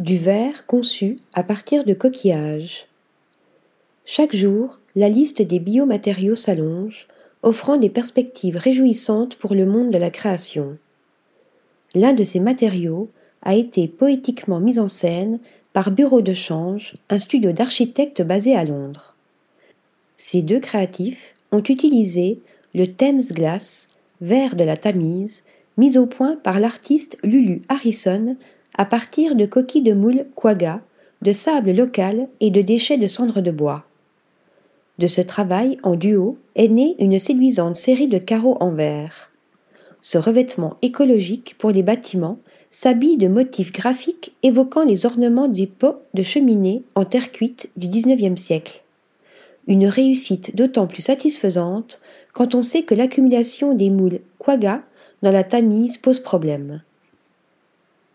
Du verre conçu à partir de coquillages. Chaque jour, la liste des biomatériaux s'allonge, offrant des perspectives réjouissantes pour le monde de la création. L'un de ces matériaux a été poétiquement mis en scène par Bureau de Change, un studio d'architectes basé à Londres. Ces deux créatifs ont utilisé le Thames Glass, verre de la Tamise, mis au point par l'artiste Lulu Harrison à partir de coquilles de moule quagga, de sable local et de déchets de cendres de bois. De ce travail en duo est née une séduisante série de carreaux en verre. Ce revêtement écologique pour les bâtiments s'habille de motifs graphiques évoquant les ornements des pots de cheminée en terre cuite du XIXe siècle. Une réussite d'autant plus satisfaisante quand on sait que l'accumulation des moules quagga dans la Tamise pose problème.